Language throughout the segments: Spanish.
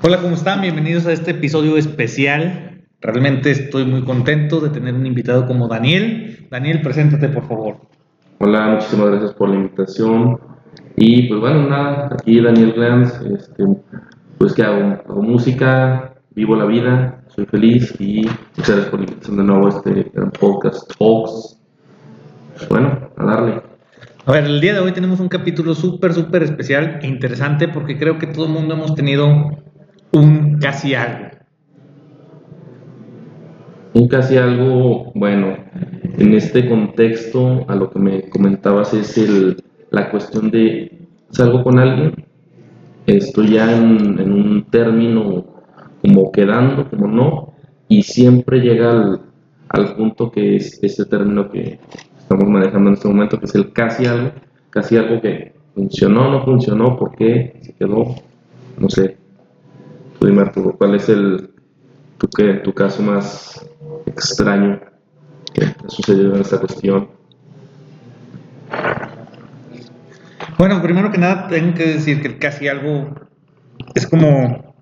Hola, ¿cómo están? Bienvenidos a este episodio especial. Realmente estoy muy contento de tener un invitado como Daniel. Daniel, preséntate, por favor. Hola, muchísimas gracias por la invitación. Y pues bueno, nada, aquí Daniel Glanz, este, pues que hago, hago música, vivo la vida, soy feliz y muchas gracias por la invitación de nuevo a este gran podcast Talks. Pues bueno, a darle. A ver, el día de hoy tenemos un capítulo súper, súper especial e interesante porque creo que todo el mundo hemos tenido un casi algo. Un casi algo, bueno, en este contexto, a lo que me comentabas es el, la cuestión de salgo con alguien, estoy ya en, en un término como quedando, como no, y siempre llega al, al punto que es ese término que estamos manejando en este momento, que es el casi algo, casi algo que funcionó, no funcionó, por qué, se quedó, no sé. Tú ¿cuál es el, tu, qué, tu caso más extraño que ha sucedido en esta cuestión? Bueno, primero que nada tengo que decir que casi algo es como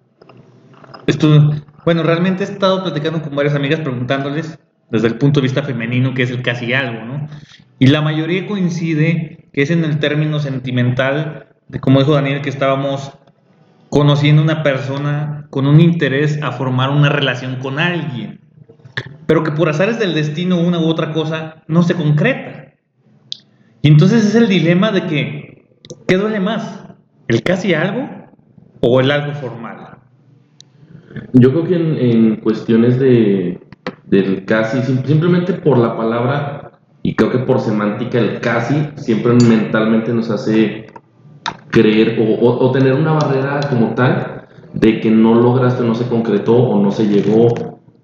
esto, bueno, realmente he estado platicando con varias amigas preguntándoles desde el punto de vista femenino qué es el casi algo, ¿no? Y la mayoría coincide que es en el término sentimental de como dijo Daniel que estábamos conociendo una persona con un interés a formar una relación con alguien, pero que por azares del destino una u otra cosa no se concreta. Y entonces es el dilema de que, ¿qué duele más? ¿El casi algo o el algo formal? Yo creo que en, en cuestiones de, del casi, sim- simplemente por la palabra y creo que por semántica el casi siempre mentalmente nos hace creer o, o- tener una barrera como tal de que no lograste, no se concretó o no se llegó.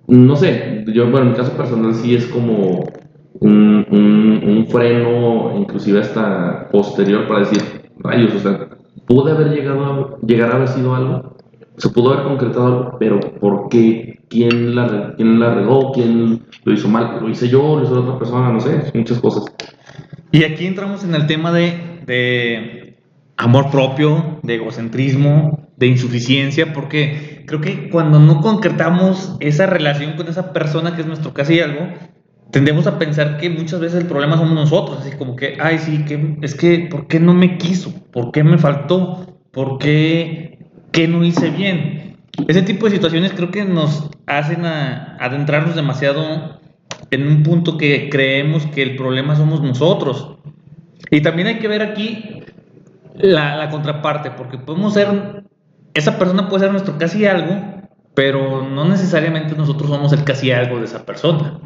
No sé, yo, bueno, en mi caso personal sí es como un, un- un freno, inclusive hasta posterior para decir, rayos, o sea, pude haber llegado a, llegar haber sido algo, se pudo haber concretado algo, pero ¿por qué? ¿Quién la, quién la regó? ¿Quién lo hizo mal? ¿Lo hice yo? ¿Lo hizo otra persona? No sé, muchas cosas. Y aquí entramos en el tema de, de amor propio, de egocentrismo, de insuficiencia, porque creo que cuando no concretamos esa relación con esa persona que es nuestro casi algo, tendemos a pensar que muchas veces el problema somos nosotros, así como que, ay, sí, que, es que, ¿por qué no me quiso? ¿Por qué me faltó? ¿Por qué, qué no hice bien? Ese tipo de situaciones creo que nos hacen adentrarnos demasiado en un punto que creemos que el problema somos nosotros. Y también hay que ver aquí la, la contraparte, porque podemos ser, esa persona puede ser nuestro casi algo, pero no necesariamente nosotros somos el casi algo de esa persona.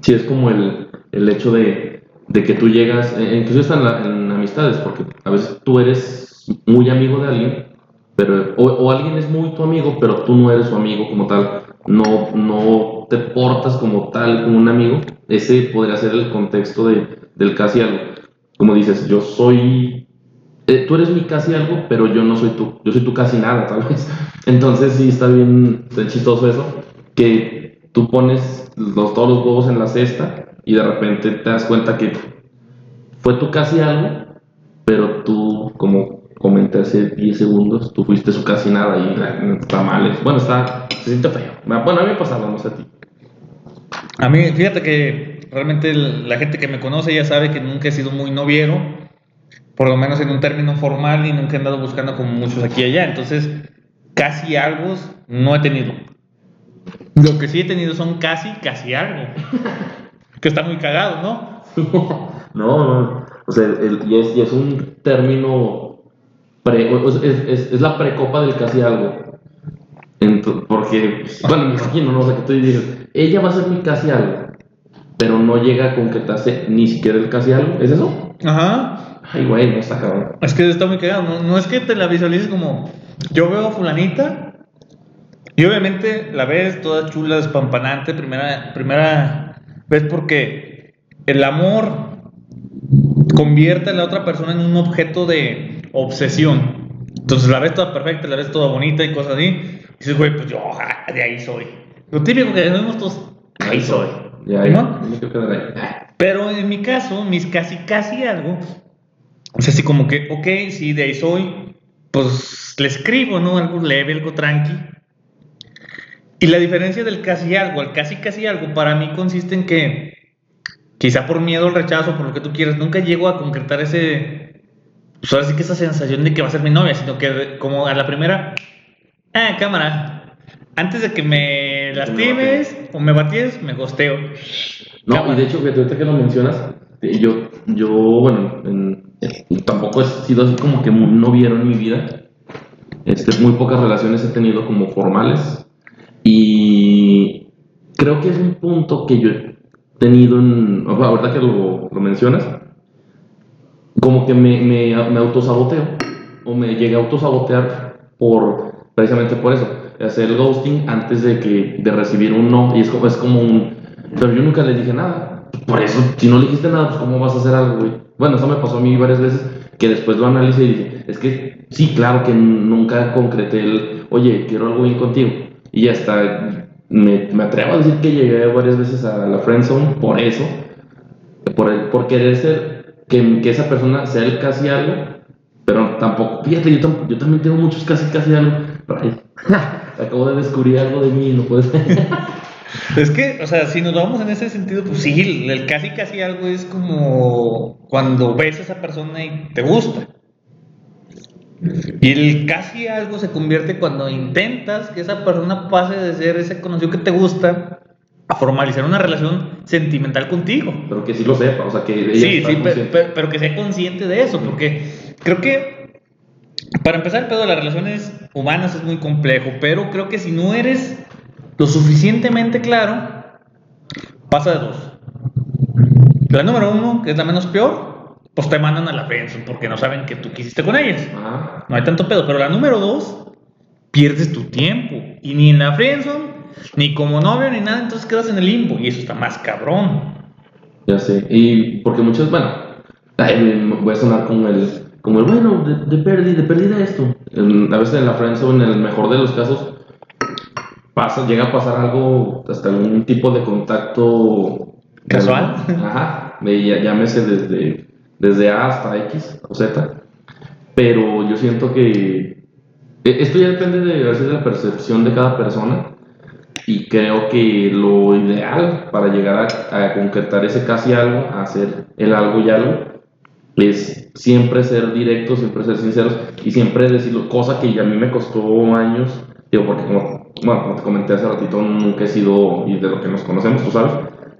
Sí, es como el, el hecho de, de que tú llegas, eh, incluso está en, la- en amistades, porque a veces tú eres muy amigo de alguien, pero, o, o alguien es muy tu amigo, pero tú no eres su amigo como tal, no, no te portas como tal, como un amigo, ese podría ser el contexto de, del casi algo. Como dices, yo soy, eh, tú eres mi casi algo, pero yo no soy tú, yo soy tu casi nada, tal vez. Entonces sí está bien, está chistoso eso, que tú pones los, todos los huevos en la cesta y de repente te das cuenta que fue tu casi algo, pero tú, como comenté hace 10 segundos, tú fuiste su casi nada y ah, está mal. Bueno, está, se siente feo. Bueno, a mí me ha pasado, no sé a ti. A mí, fíjate que realmente la gente que me conoce ya sabe que nunca he sido muy noviero, por lo menos en un término formal, y nunca he andado buscando como muchos aquí y allá. Entonces, casi algo no he tenido. Lo que sí he tenido son casi, casi algo. Que está muy cagado, ¿no? no, no. O sea, el- y, es, y es un término. Pre, es, es, es la precopa del casi algo. Porque, bueno, me imagino, ¿no? O sea, que tú dices, ella va a ser mi casi algo, pero no llega a concretarse ni siquiera el casi algo. ¿Es eso? Ajá. Ay, güey, no está cabrón. Es que está muy cagado. No, no es que te la visualices como yo veo a fulanita y obviamente la ves toda chula, espampanante, primera, primera vez porque el amor convierte a la otra persona en un objeto de obsesión. Entonces la ves toda perfecta, la ves toda bonita y cosas así. Y dices, güey, pues yo ah, de ahí soy. Lo típico que vemos todos, ahí soy. Ya. ¿No? Pero en mi caso, mis casi casi algo, o sea, así como que, ok, sí, de ahí soy, pues le escribo, ¿no? Algo leve, algo tranqui. Y la diferencia del casi algo al casi casi algo para mí consiste en que, quizá por miedo al rechazo, por lo que tú quieras, nunca llego a concretar ese, pues ahora sí que esa sensación de que va a ser mi novia, sino que como a la primera, ah, cámara, antes de que me lastimes o me baties, me gosteo. No, y de hecho, ahorita que lo mencionas, yo, yo bueno, tampoco he sido así como que no vieron mi vida. Este, muy pocas relaciones he tenido como formales. Y creo que es un punto que yo he tenido en. Ahorita que lo, lo mencionas, como que me, me, me, autosaboteo. O me llegué a autosabotear por, precisamente por eso. Hacer el ghosting antes de, que, de recibir un no. Y es como, es como un. Pero yo nunca le dije nada. Por eso, si no le dijiste nada, pues ¿cómo vas a hacer algo, güey? Bueno, eso me pasó a mí varias veces. Que después lo analicé y dije, es que sí, claro que nunca concreté el, oye, quiero algo bien contigo y hasta me, me, atrevo a decir que llegué varias veces a la friendzone por eso, por, el, por querer ser, que, que, esa persona sea el casi algo, pero tampoco, fíjate, yo, yo también tengo muchos casi casi algo, acabo de descubrir algo de mí, no puedes... Es que, o sea, si nos vamos en ese sentido, pues sí, el casi casi algo es como cuando ves a esa persona y te gusta. Y el casi algo se convierte cuando intentas que esa persona pase de ser ese conocido que te gusta a formalizar una relación sentimental contigo. Pero que sí lo sepa, o sea, que ella Sí, sí, pero, que sea consciente de eso, porque creo que para empezar el pedo de las relaciones humanas es muy complejo, pero creo que si no eres lo suficientemente claro, pasa de dos. La número uno, que es la menos peor, pues te mandan a la friendzone porque no saben que tú quisiste con ellas. No hay tanto pedo. Pero la número dos, pierdes tu tiempo. Y ni en la friendzone, ni como novio, ni nada, entonces quedas en el limbo. Y eso está más cabrón. Ya sé. Y porque muchos, bueno, voy a sonar como el, como el bueno, de, de pérdida, de pérdida esto. a veces en la friendzone, en el mejor de los casos, pasa, llega a pasar algo, hasta algún tipo de contacto casual. Ajá, llámese desde desde A hasta X o Z, pero yo siento que e, esto ya depende de, de la percepción de cada persona y creo que lo ideal para llegar a, concretar ese casi algo, a hacer el algo y algo, es siempre ser directo, siempre ser sinceros y siempre decirlo, cosa que a mí me costó años, digo, porque como, bueno, como te comenté hace ratito, nunca he sido, y de lo que nos conocemos, tú sabes,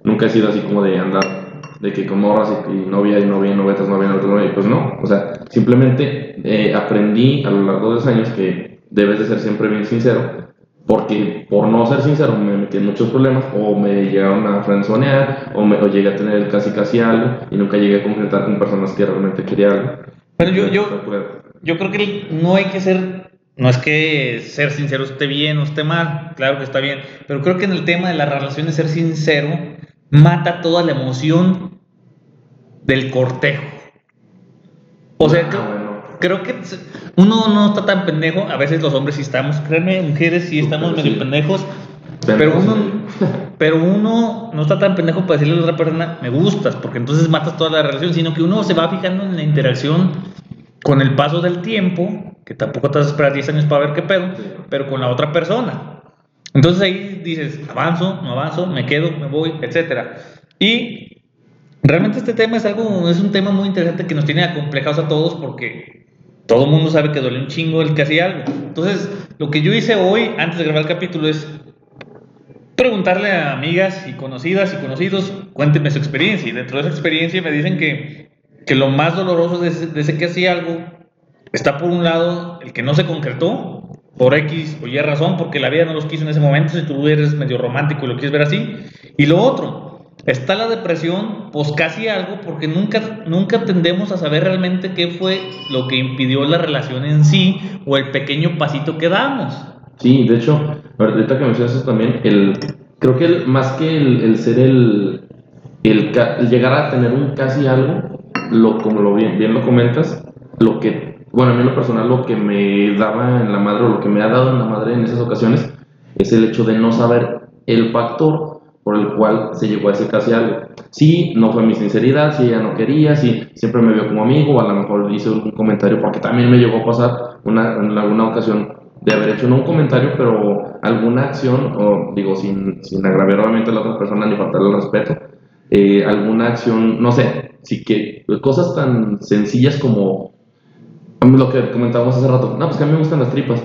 nunca he sido así como de andar de que con morras y, y novia y novia y novetas, novia, novia, novia, pues no, o sea, simplemente eh, aprendí a lo largo de los años que debes de ser siempre bien sincero, porque por no ser sincero me metí en muchos problemas, o me llegaron a frenzonear, o, me, o llegué a tener casi casi algo, y nunca llegué a concretar con personas que realmente quería algo. Pero yo, yo, yo creo que no hay que ser no es que ser sincero esté bien o esté mal, claro que está bien, pero creo que en el tema de las relaciones ser sincero mata toda la emoción del cortejo. O sea, ah, creo, que uno no está tan pendejo, a veces los hombres sí estamos, créanme, mujeres sí estamos medio pendejos, pero uno, pero uno no está tan pendejo para decirle a la otra persona, me gustas, porque entonces matas toda la relación, sino que uno se va fijando en la interacción con el paso del tiempo, que tampoco te vas a esperar 10 años para ver qué pedo, pero con la otra persona. Entonces ahí dices, avanzo, no avanzo, me quedo, me voy, etc. Y realmente este tema es algo, es un tema muy interesante que nos tiene acomplejados a todos porque todo el mundo sabe que duele un chingo el que hacía algo. Entonces, lo que yo hice hoy, antes de grabar el capítulo, es preguntarle a amigas y conocidas y conocidos, cuéntenme su experiencia. Y dentro de esa experiencia me dicen que, que lo más doloroso de ese, de ese que hacía algo está por un lado el que no se concretó, por X o Y razón, porque la vida no los quiso en ese momento, si tú eres medio romántico y lo quieres ver así. Y lo otro, está la depresión, pues casi algo, porque nunca, nunca tendemos a saber realmente qué fue lo que impidió la relación en sí o el pequeño pasito que damos. Sí, de hecho, ahorita que mencionas eso también, el, creo que más que el, ser el, el, llegar a tener un casi algo, lo, como lo bien, bien lo comentas, lo que bueno, a mí en lo personal lo que me daba en la madre o lo que me ha dado en la madre en esas ocasiones es el hecho de no saber el factor por el cual se llegó a ese casi algo. Sí, no fue mi sinceridad, si ella no quería, si siempre me vio como amigo, o a lo mejor hice un comentario, porque también me llegó a pasar una, en alguna ocasión de haber hecho no un comentario, pero alguna acción, o digo, sin, sin agraviar obviamente a la otra persona ni faltarle el respeto, eh, alguna acción, no sé, sí que cosas tan sencillas como lo que comentábamos hace rato, no, pues que a mí me gustan las tripas.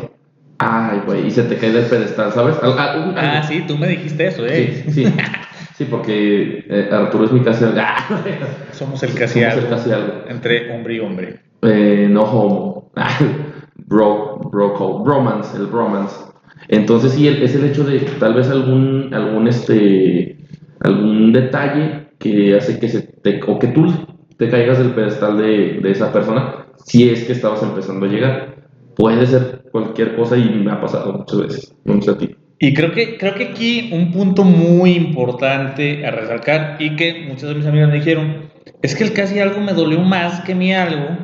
Ay, güey, y se te cae del pedestal, ¿sabes? Ah, ah sí, tú me dijiste eso, ¿eh? Sí, sí, sí porque eh, Arturo es mi casi algo. Somos el casi algo. Entre hombre y hombre. Eh, no homo. bro, bro, bromance, el bromance. Entonces sí, es el hecho de tal vez algún, algún, este, algún detalle que hace que se te, o que tú te caigas del pedestal de, de esa persona si es que estabas empezando a llegar. Puede ser cualquier cosa y me ha pasado muchas veces, no sé a ti. Y creo que, creo que aquí un punto muy importante a resaltar y que muchas de mis amigas me dijeron, es que el casi algo me dolió más que mi algo,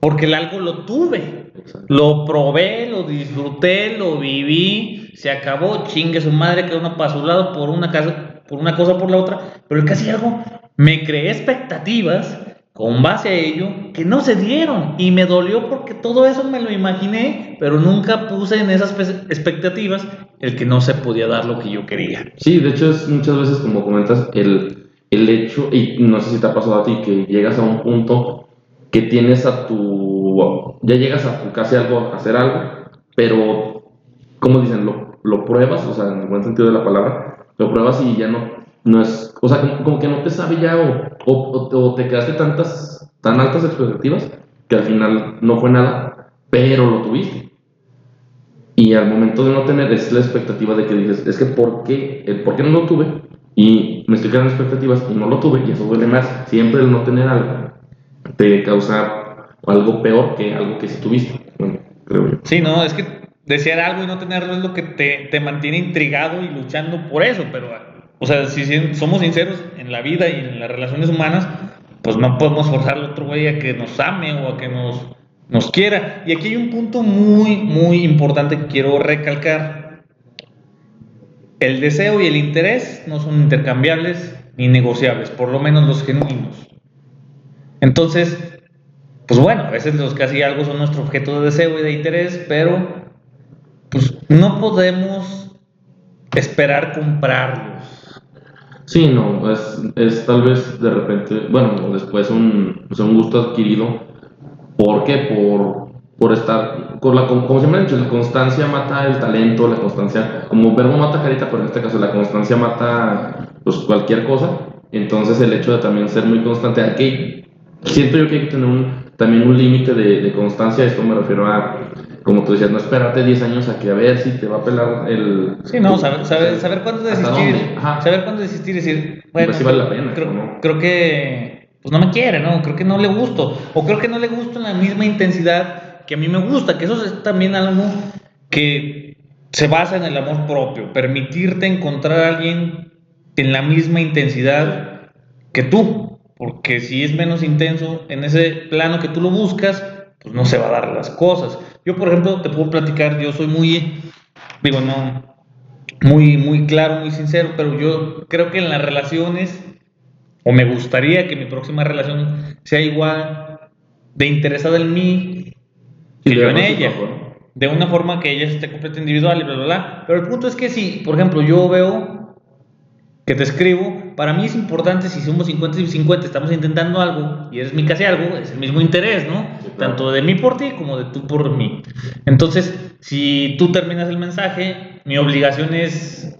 porque el algo lo tuve, lo probé, lo disfruté, lo viví, se acabó, chingue su madre, quedó uno para su lado por una, casa, por una cosa por la otra, pero el casi algo me creé expectativas con base a ello que no se dieron y me dolió porque todo eso me lo imaginé, pero nunca puse en esas expectativas el que no se podía dar lo que yo quería. Sí, de hecho es muchas veces como comentas el, el hecho, y no sé si te ha pasado a ti, que llegas a un punto que tienes a tu, ya llegas a casi algo, a hacer algo, pero, como dicen, lo, lo pruebas, o sea, en el buen sentido de la palabra, lo pruebas y ya no no es, o sea, como, que no te sabe ya o, o, te quedaste tantas, tan altas expectativas que al final no fue nada, pero lo tuviste. Y al momento de no tener, es la expectativa de que dices, es que ¿por qué, el, ¿por qué no lo tuve? Y me estoy quedando expectativas y no lo tuve, y eso duele más. Siempre el no tener algo te causa algo peor que algo que sí tuviste. Creo yo. Sí, no, es que desear algo y no tenerlo es lo que te, te mantiene intrigado y luchando por eso, pero o sea, si somos sinceros en la vida y en las relaciones humanas, pues no podemos forzar al otro güey a que nos ame o a que nos, nos quiera. Y aquí hay un punto muy, muy importante que quiero recalcar. El deseo y el interés no son intercambiables ni negociables, por lo menos los genuinos. Entonces, pues bueno, a veces los casi algo son nuestro objeto de deseo y de interés, pero pues no podemos esperar comprarlos. Sí, no, es, es tal vez de repente, bueno, después un, pues un gusto adquirido. ¿Por qué? Por, por estar, con la, como siempre he dicho, la constancia mata el talento, la constancia, como verbo mata carita, pero en este caso la constancia mata pues cualquier cosa. Entonces el hecho de también ser muy constante, aquí siento yo que hay que tener un, también un límite de, de constancia, esto me refiero a como tú decías, no esperarte 10 años a que a ver si te va a pelar el... Sí, no, saber, saber, saber cuándo desistir. Saber cuándo desistir y decir, bueno, pues vale la pena, creo, creo, que pues no me quiere, ¿no? Creo que no le gusto. O creo que no le gusto en la misma intensidad que a mí me gusta, que eso es también algo que se basa en el amor propio, permitirte encontrar a alguien en la misma intensidad que tú, porque si es menos intenso en ese plano que tú lo buscas, pues no se va a dar las cosas. Yo, por ejemplo, te puedo platicar, yo soy muy, digo, no, muy, muy claro, muy sincero, pero yo creo que en las relaciones, o me gustaría que mi próxima relación sea igual de interesada en mí que yo en ella. De una forma que ella esté completamente individual y bla, bla, bla. Pero el punto es que si, por ejemplo, yo veo que te escribo, para mí es importante si somos 50 y 50, estamos intentando algo y eres mi casi algo, es el mismo interés, ¿no? Tanto de mí por ti como de tú por mí. Entonces, si tú terminas el mensaje, mi obligación es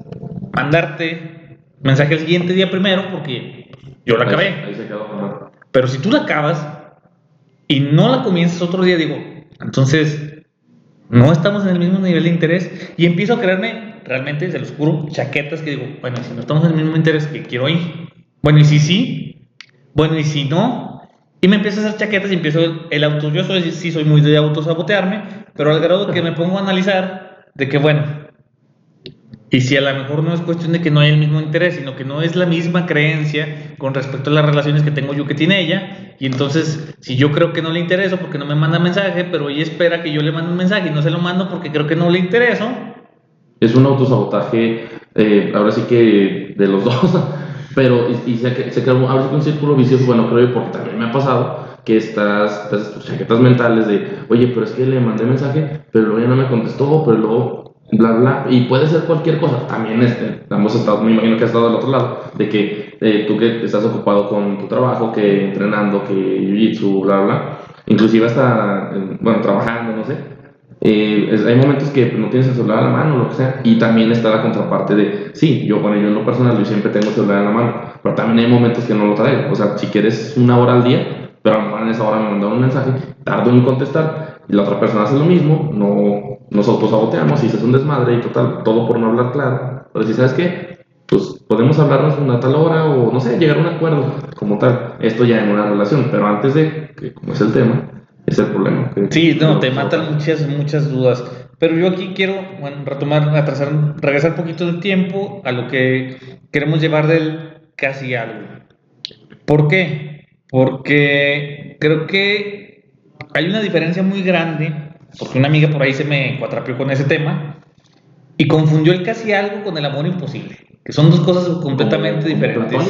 mandarte mensaje el siguiente día primero porque yo la acabé. Ahí, se quedó, Pero si tú la acabas y no la comienzas otro día, digo, entonces no estamos en el mismo nivel de interés y empiezo a creerme realmente, se los juro, chaquetas que digo, bueno, si no estamos en el mismo interés que quiero ir, bueno, y si sí, bueno, y si no, y me empiezo a hacer chaquetas y empiezo el, auto, yo soy, sí soy muy de autosabotearme, pero al grado que me pongo a analizar de que, bueno, y si a lo mejor no es cuestión de que no haya el mismo interés, sino que no es la misma creencia con respecto a las relaciones que tengo yo que tiene ella, y entonces si yo creo que no le intereso porque no me manda mensaje, pero ella espera que yo le mande un mensaje y no se lo mando porque creo que no le intereso, es un autosabotaje, eh, ahora sí que de los dos, pero y, se, se ahora sí un círculo vicioso, bueno, creo yo, porque también me ha pasado que estas, estas chaquetas mentales de, oye, pero es que le mandé mensaje, pero luego ya no me contestó, pero luego bla, bla, y puede ser cualquier cosa. También este, hemos estado, me imagino que has estado del otro lado, de que eh, tú que estás ocupado con tu trabajo, que entrenando, que jiu-jitsu, bla, bla, inclusive hasta, eh, bueno, trabajando, no sé. Eh, hay momentos que no tienes el celular a la mano, lo que sea, y también está la contraparte de, sí, yo, bueno, yo en lo personal, yo siempre tengo el celular en la mano, pero también hay momentos que no lo traigo, o sea, si quieres una hora al día, pero a lo mejor en esa hora me mandaron un mensaje, tardo en contestar, y la otra persona hace lo mismo, no nos autosaboteamos y se hace un desmadre y total, todo por no hablar claro. Pero si sabes qué, pues podemos hablarnos una tal hora o no sé, llegar a un acuerdo como tal. Esto ya en una relación, pero antes de, que como es el tema, es el problema. sí, no, te matan muchas, muchas dudas. Pero yo aquí quiero, bueno, retomar, atrasar, regresar un poquito del tiempo a lo que queremos llevar del casi algo. ¿Por qué? Porque creo que hay una diferencia muy grande porque una amiga por ahí se me cuatrapió con ese tema y confundió el casi algo con el amor imposible, que son dos cosas completamente diferentes.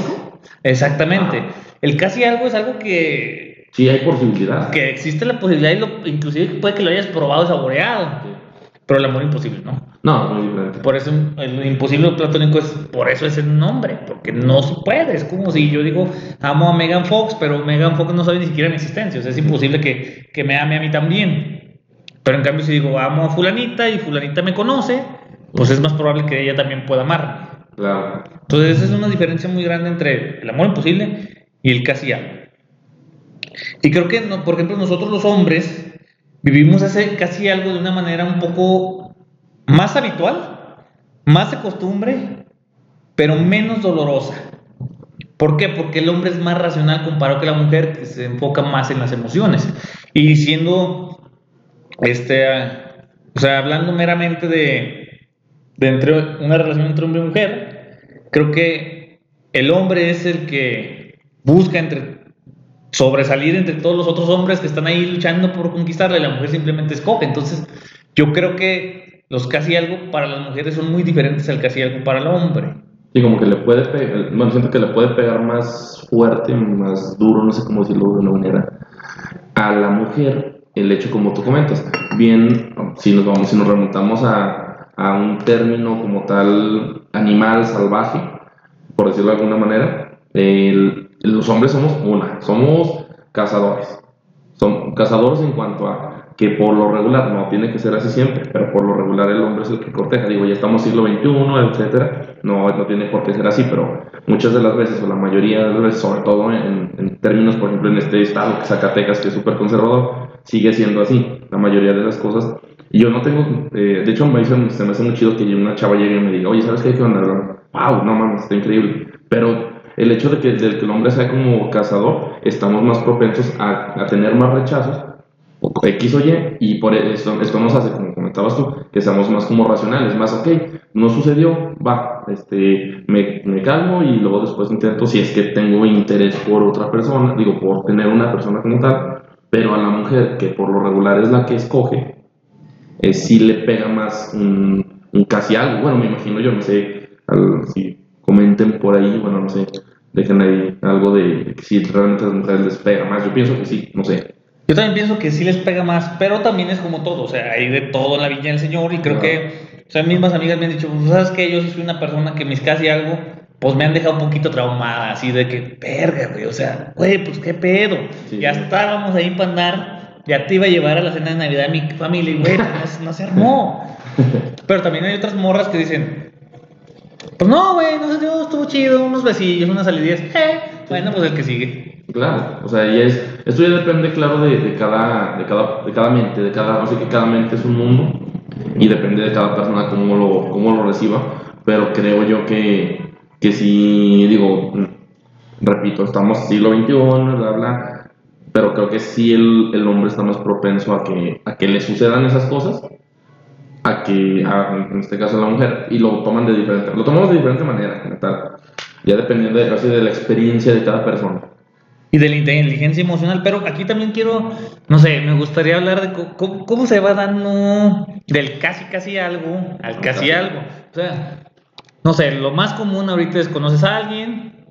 Exactamente. Ah. El casi algo es algo que... Sí, hay posibilidad. Que existe la posibilidad y lo, inclusive puede que lo hayas probado, saboreado. Pero el amor imposible, ¿no? No, muy diferente. Por eso el imposible platónico es, por eso es el nombre, porque no se puede. Es como si yo digo, amo a Megan Fox, pero Megan Fox no sabe ni siquiera mi existencia. O sea, es imposible que, que me ame a mí también. Pero en cambio, si digo, amo a fulanita y fulanita me conoce, pues es más probable que ella también pueda amarme. Claro. Entonces, esa es una diferencia muy grande entre el amor imposible y el casi algo. Y creo que, por ejemplo, nosotros los hombres vivimos ese casi algo de una manera un poco más habitual, más de costumbre, pero menos dolorosa. ¿Por qué? Porque el hombre es más racional comparado que la mujer, que se enfoca más en las emociones. Y siendo este, o sea, hablando meramente de, de entre una relación entre hombre y mujer, creo que el hombre es el que busca entre sobresalir entre todos los otros hombres que están ahí luchando por conquistarle, la mujer simplemente escoge. Entonces, yo creo que los casi algo para las mujeres son muy diferentes al casi algo para el hombre. Y como que le puede pegar, bueno, siento que le puede pegar más fuerte, más duro, no sé cómo decirlo de una manera, a la mujer el hecho como tú comentas. Bien, si nos, vamos, si nos remontamos a, a un término como tal animal salvaje, por decirlo de alguna manera, los hombres somos una, somos cazadores. Son cazadores en cuanto a que por lo regular, no tiene que ser así siempre, pero por lo regular el hombre es el que corteja. Digo, ya estamos siglo XXI, etcétera, no, no tiene por qué ser así, pero muchas de las veces, o la mayoría de las veces, sobre todo en, en términos, por ejemplo, en este estado, Zacatecas, que es súper conservador, sigue siendo así, la mayoría de las cosas. Y yo no tengo, eh, de hecho, me se me hace muy chido que una chava llegue y me diga, oye, ¿sabes qué? ¿Qué onda? Wow, no mames, está increíble. Pero el hecho de que, del que el hombre sea como cazador, estamos más propensos a, a tener más rechazos X o Y, y por eso esto nos hace, como comentabas tú, que seamos más como racionales, más, ok, no sucedió, va, este, me, me, calmo y luego después intento, si es que tengo interés por otra persona, digo, por tener una persona como tal, pero a la mujer, que por lo regular es la que escoge, eh, sí le pega más un, un, casi algo. Bueno, me imagino yo, no sé, si comenten por ahí, bueno, no sé, dejen ahí algo de si realmente a las mujeres les pega más. Yo pienso que sí, no sé. Yo también pienso que sí les pega más, pero también es como todo, o sea, hay de todo en la viña del Señor y creo que, o sea, mismas amigas me han dicho, pues, ¿sabes qué? Yo soy una persona que mis casi algo pues me han dejado un poquito traumada, así de que, verga, güey, o sea, güey, pues qué pedo. ya estábamos ahí para andar, ya te iba a llevar a la cena de Navidad de mi familia y, güey, pues, no, se armó. Pero también hay otras morras que dicen, pues no, güey, no sé, estuvo chido, unos besillos, unas salidillas, eh, bueno, pues el que sigue. Claro, o sea, ya es, esto ya depende, claro, de, cada, de, cada, de cada mente, de cada, o sea, que cada mente es un mundo y depende de cada persona cómo lo, cómo lo reciba, pero creo yo que que si, digo, repito, estamos siglo XXI, bla, bla, pero creo que sí el, el hombre está más propenso a que, a que le sucedan esas cosas, a que, en este caso, a la mujer, y lo toman de diferente, lo tomamos de diferente manera, tal, ya dependiendo de, casi de la experiencia de cada persona. Y de la inteligencia emocional, pero aquí también quiero, no sé, me gustaría hablar de cómo, cómo se va dando del casi casi algo al casi algo. O sea, no sé, lo más común ahorita es conoces a alguien,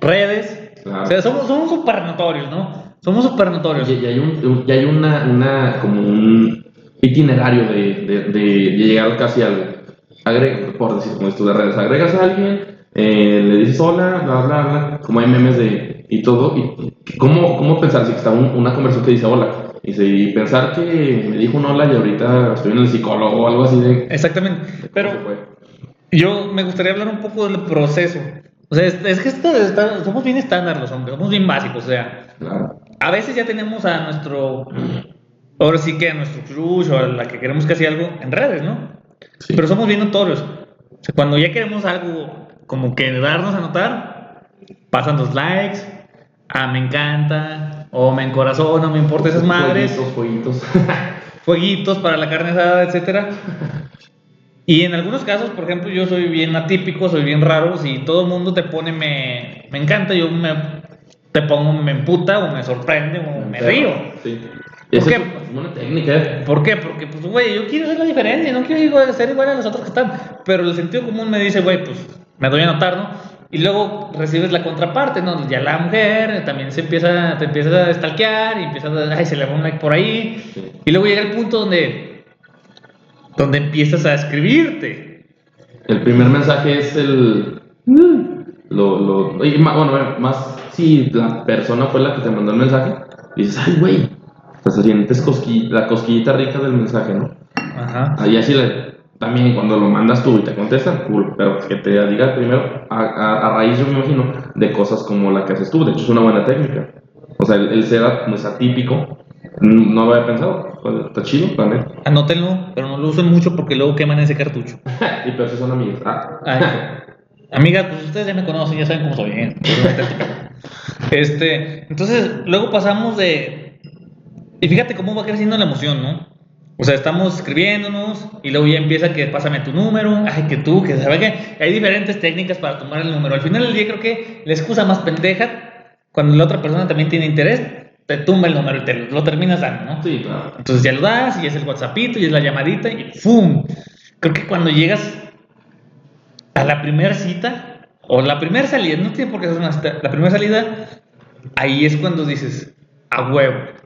redes, Claro. o sea, somos, somos súper notorios, ¿no? Somos súper notorios. Y, y hay, un, y hay una, una, como un itinerario de, de, de, llegar casi al, agrega, por decir, como esto de redes, agregas a alguien, eh, le dices hola, bla, bla, bla, como hay memes de, y todo, y, ¿cómo, ¿cómo pensar si está un- una conversación que dice hola? Y, dice, y pensar que me dijo un hola y ahorita estoy en el psicólogo o algo así de... Exactamente. Pero yo me gustaría hablar un poco del proceso. O sea, es, es que esto está- somos bien estándar los hombres, somos bien básicos. O sea, Claro. a veces ya tenemos a nuestro, ahora sí que a nuestro crush o a la que queremos que hacía algo en redes, ¿no? Sí. Pero somos bien notorios. O sea, cuando ya queremos algo como que darnos a notar, pasan los likes, ah, me encanta, o me encorazona, no me importa esas madres, Fueguitos, fueguitos. fueguitos para la carne asada, etcétera. Y en algunos casos, por ejemplo, yo soy bien atípico, soy bien raro, si todo el mundo te pone me, me encanta, yo me, te pongo me emputa o me sorprende o me río. Sí. ¿Por qué? es una técnica, ¿eh? ¿Por qué? Porque, pues, güey, yo quiero hacer la diferencia, no quiero ser igual a los otros que están. Pero el sentido común me dice, güey, pues, me doy a notar, ¿no? Y luego recibes la contraparte, ¿no? Ya la mujer también se empieza, te empieza a stalkear y empieza a, ay, se le va un like por ahí. Sí. Y luego llega el punto donde, donde empiezas a escribirte. El primer mensaje es el. Lo, lo, y ma- bueno, más si la persona fue la que te mandó el mensaje, dices, ay, güey. O sea, sientes cosqui- la cosquillita rica del mensaje, ¿no? Ajá. Ahí así le- también cuando lo mandas tú y te contestan, cool, pero que te diga primero, a, a- a raíz, yo me imagino, de cosas como la que haces tú. De hecho, es una buena técnica. O sea, el, el ser pues, atípico, no lo había pensado. Pues, Está chido también. Anótenlo, pero no lo usen mucho porque luego queman ese cartucho. y pero si son amigos. Ah. Ay, amigas, pues ustedes ya me conocen, ya saben cómo soy. ¿eh? Este, entonces, luego pasamos de. Y fíjate cómo va creciendo la emoción, ¿no? O sea, estamos escribiéndonos y luego ya empieza que pásame tu número, ay, que tú, que sabe que hay diferentes técnicas para tomar el número. Al final del día creo que la excusa más pendeja, cuando la otra persona también tiene interés, te tumba el número y te lo terminas dando, ¿no? Sí, claro. Entonces ya lo das y es el WhatsAppito y es la llamadita y ¡fum! Creo que cuando llegas a la primera cita o la primera salida, no tiene por qué ser una cita, la primera salida, ahí es cuando dices, a huevo.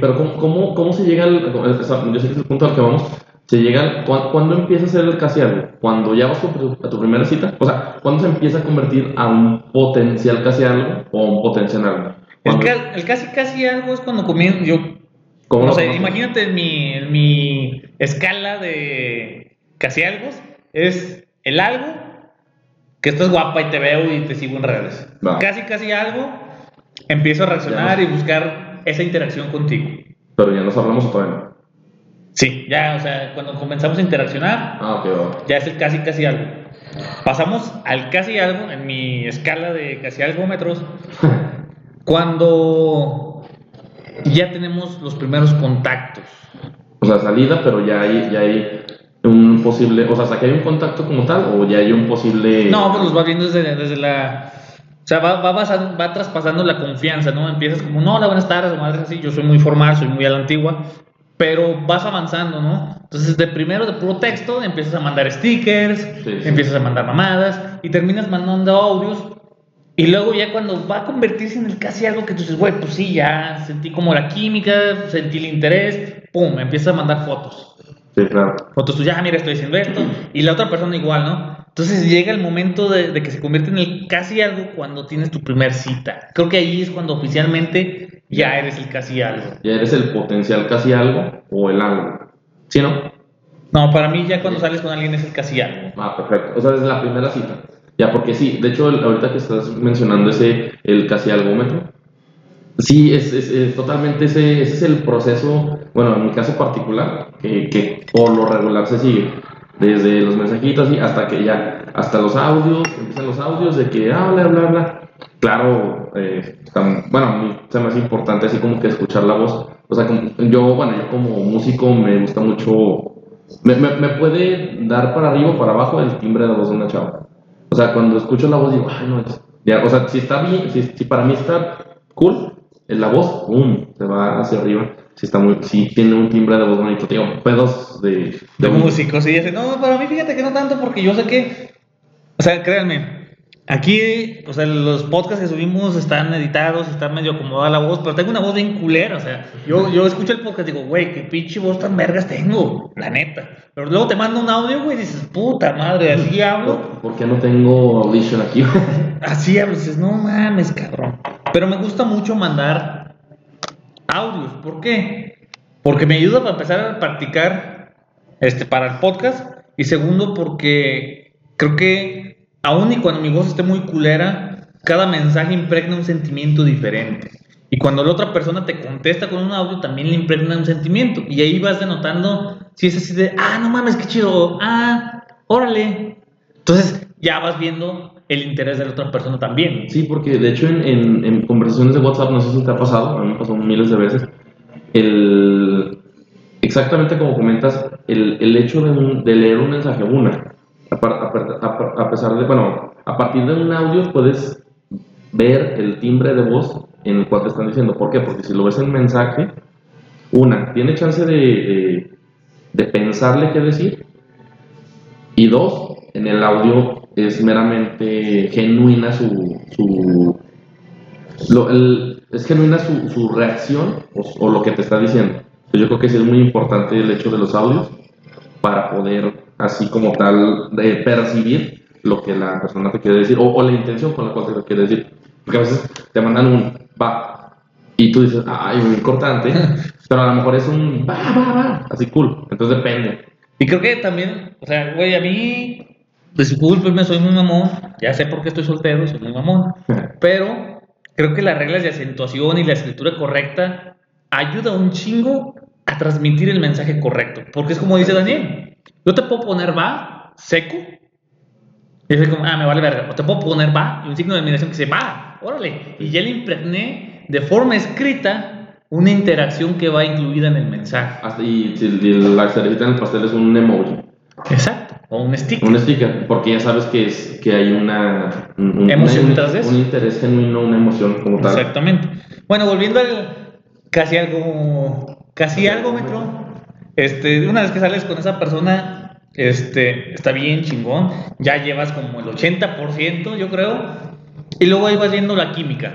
Pero ¿cómo, cómo, cómo se llega al... o sea, Yo sé que es el punto al que vamos. Se llega al- ¿cuán- ¿Cuándo empieza a ser el casi algo? ¿Cuando ya vas a tu, a tu primera cita? O sea, ¿cuándo se empieza a convertir a un potencial casi algo o un potencial algo? El, ¿Cuándo- ca- el casi casi algo es cuando comienzo, yo, ¿Cómo no lo sé, conoces? imagínate en mi, en mi escala de casi algo, es el algo que estás guapa y te veo y te sigo en redes. Casi casi algo, empiezo a reaccionar y buscar esa interacción contigo. Pero ya nos hablamos o todavía no. Sí, ya, o sea, cuando comenzamos a interaccionar, Ah, ok, va. ya es el casi casi algo. Pasamos al casi algo en mi escala de casi algo metros cuando ya tenemos los primeros contactos. O sea, salida, pero ya hay, ya hay un posible... O sea, hasta que hay un contacto como tal o ya hay un posible... No, pues los vas viendo desde, desde la... O sea, va, va, basando- va traspasando la confianza, ¿no? Empiezas como, no, hola, buenas tardes, madre, así, yo soy muy formal, soy muy a la antigua, pero vas avanzando, ¿no? Entonces, de primero, de puro texto, empiezas a mandar stickers, Sí, sí. empiezas a mandar mamadas, y terminas mandando audios, y luego ya cuando va a convertirse en el casi algo que tú dices, güey, pues sí, ya sentí como la química, sentí el interés, pum, empiezas a mandar fotos. Sí, claro. Fotos tú, ya, mira, estoy haciendo esto. Y la otra persona igual, ¿no? Entonces llega el momento de, de que se convierte en el casi algo cuando tienes tu primer cita. Creo que ahí es cuando oficialmente ya eres el casi algo. Ya eres el potencial casi algo o el algo. ¿Sí, no? No, para mí ya cuando sales con alguien es el casi algo. Ah, perfecto. O sea, desde la primera cita. Ya, porque sí, de hecho, ahorita que estás mencionando ese, el casi algómetro, sí, es, es- es totalmente ese, ese es el proceso, bueno, en mi caso particular, que, que por lo regular se sigue. Desde los mensajitos y hasta que ya, hasta los audios, empiezan los audios de que habla, bla, bla. Claro, eh, bueno, a mí se me hace importante así como que escuchar la voz. O sea, como- yo, bueno, yo como músico me gusta mucho me, me, me puede dar para arriba o para abajo el timbre de la voz de una chava. O sea, cuando escucho la voz digo, ay, no es. Ya, o sea, si está bien, si, si para mí está cool, la voz, ¡pum! se va hacia arriba. sí está muy, sí tiene un timbre de voz bonito, digo, pedos de, De músicos, y dice, no, para mí fíjate que no tanto, porque yo sé que, o sea, créanme, aquí, o sea, los podcasts que subimos están editados, está medio acomodada la voz, pero tengo una voz bien culera, o sea, yo, yo escucho el podcast y digo, güey, qué pinche voz tan vergas tengo, la neta. Pero luego te mando un audio, güey, y dices, puta madre, así hablo. ¿Por qué no tengo audition aquí? Así hablo, dices, no mames, cabrón. Pero me gusta mucho mandar audios. ¿Por qué? Porque me ayuda para empezar a practicar este, para el podcast. Y segundo, porque creo que aun y cuando mi voz esté muy culera, cada mensaje impregna un sentimiento diferente. Y cuando la otra persona te contesta con un audio, también le impregna un sentimiento. Y ahí vas denotando si es así de, ah, no mames, qué chido, ah, órale. Entonces ya vas viendo el interés de la otra persona también. Sí, porque de hecho en, en- en conversaciones de WhatsApp, no sé si te ha pasado, a mí me pasó miles de veces, el, exactamente como comentas, el, el hecho de, un- de leer un mensaje, una, a, a a pesar de, bueno, a partir de un audio puedes ver el timbre de voz en el cual te están diciendo. ¿Por qué? Porque si lo ves en mensaje, una, tiene chance de, de, de pensarle qué decir, y dos, en el audio es meramente genuina su. su lo- el- es genuina su, su reacción o, o lo que te está diciendo. Yo creo que sí es muy importante el hecho de los audios para poder, así como tal, de percibir lo que la persona te quiere decir o, o la intención con la cual te lo quiere decir. Porque a veces te mandan un va y tú dices, ay, muy importante, pero a lo mejor es un va, va, va, así cool. Entonces depende. Y creo que también, o sea, güey, a mí, discúlpenme, soy muy mamón, ya sé por qué estoy soltero, soy muy mamón, pero creo que las reglas de acentuación y la escritura correcta ayuda un chingo a transmitir el mensaje correcto, porque es como dice Daniel, yo te puedo poner va seco, y es como, ah, me vale verga, o te puedo poner va y un signo de admiración que dice va, órale, y ya le impregné de forma escrita una interacción que va incluida en el mensaje. Y, y la cerecita en el pastel es un emoji. Exacto, o un sticker. Un sticker, porque ya sabes que, es, que hay una, un, un- Emoción detrás de eso. un interés genuino, una emoción como tal. Exactamente. Bueno, volviendo al casi algo, casi algo metro. Este, una vez que sales con esa persona, este, está bien chingón. Ya llevas como el 80%, yo creo. Y luego ahí vas viendo la química.